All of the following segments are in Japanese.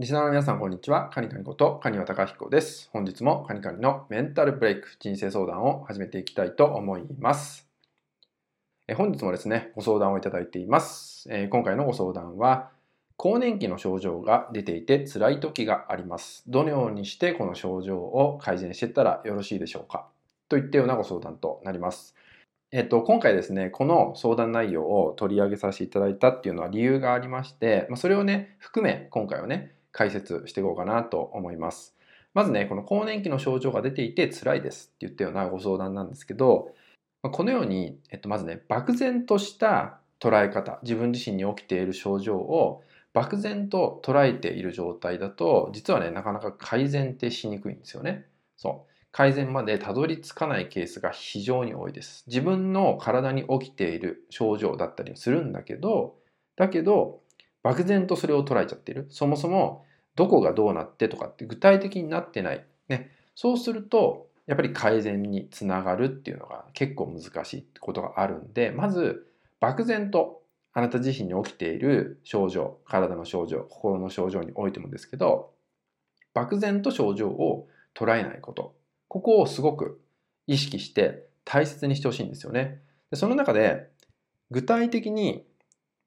リスナーの皆さん、こんにちは。カニカニことカニワタカヒコです。本日もカニカニのメンタルブレイク人生相談を始めていきたいと思います。え本日もですね、ご相談をいただいています。え今回のご相談は、更年期の症状が出ていて辛い時があります。どのようにしてこの症状を改善していったらよろしいでしょうか？といったようなご相談となります。えっと、今回ですね、この相談内容を取り上げさせていただいたっていうのは理由がありまして、まそれをね、含め今回はね、解説していこうかなと思います。まずね、この更年期の症状が出ていて辛いですって言ったようなご相談なんですけど、このように、えっと、まずね、漠然とした捉え方、自分自身に起きている症状を漠然と捉えている状態だと、実はね、なかなか改善ってしにくいんですよね。そう。改善までたどり着かないケースが非常に多いです。自分の体に起きている症状だったりするんだけど、だけど、漠然とそれを捉えちゃっている。そもそもどこがどうなってとかって具体的になってない。ね。そうすると、やっぱり改善につながるっていうのが結構難しいってことがあるんで、まず漠然とあなた自身に起きている症状、体の症状、心の症状においてもですけど、漠然と症状を捉えないこと。ここをすごく意識して大切にしてほしいんですよね。その中で具体的に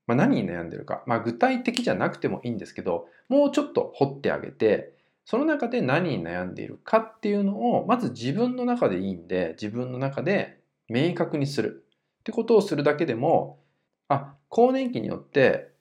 まあ、何に悩んでるか、まあ、具体的じゃなくてもいいんですけどもうちょっと掘ってあげてその中で何に悩んでいるかっていうのをまず自分の中でいいんで自分の中で明確にする。ってことをするだけでもあ更年期によって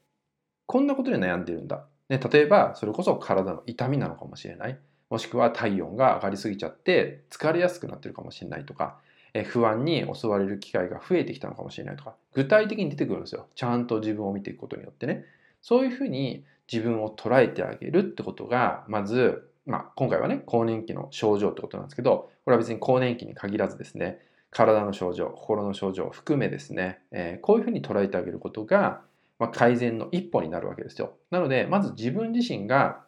こんなことで悩んでるんだ、ね、例えばそれこそ体の痛みなのかもしれない。もしくは体温が上がりすぎちゃって疲れやすくなってるかもしれないとか不安に襲われる機会が増えてきたのかもしれないとか、具体的に出てくるんですよ。ちゃんと自分を見ていくことによってね。そういうふうに自分を捉えてあげるってことが、まず、まあ、今回はね、更年期の症状ってことなんですけど、これは別に更年期に限らずですね、体の症状、心の症状を含めですね、えー、こういうふうに捉えてあげることが、まあ、改善の一歩になるわけですよ。なので、まず自分自身が、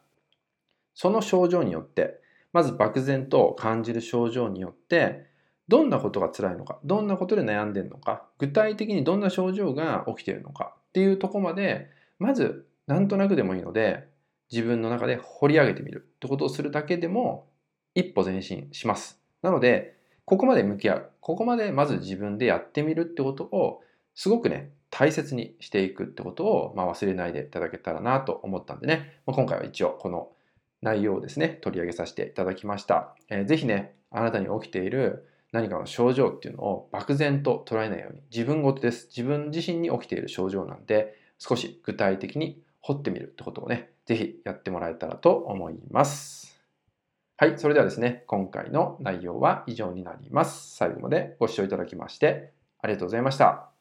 その症状によって、まず漠然と感じる症状によって、どんなことが辛いのか、どんなことで悩んでるのか、具体的にどんな症状が起きているのかっていうとこまで、まずなんとなくでもいいので、自分の中で掘り上げてみるってことをするだけでも一歩前進します。なので、ここまで向き合う。ここまでまず自分でやってみるってことをすごくね、大切にしていくってことを、まあ、忘れないでいただけたらなと思ったんでね、まあ、今回は一応この内容をですね、取り上げさせていただきました。えー、ぜひね、あなたに起きている何かの症状っていうのを漠然と捉えないように自分ごとです。自分自身に起きている症状なんで少し具体的に掘ってみるってことをね、是非やってもらえたらと思います。はい、それではですね、今回の内容は以上になります。最後までご視聴いただきましてありがとうございました。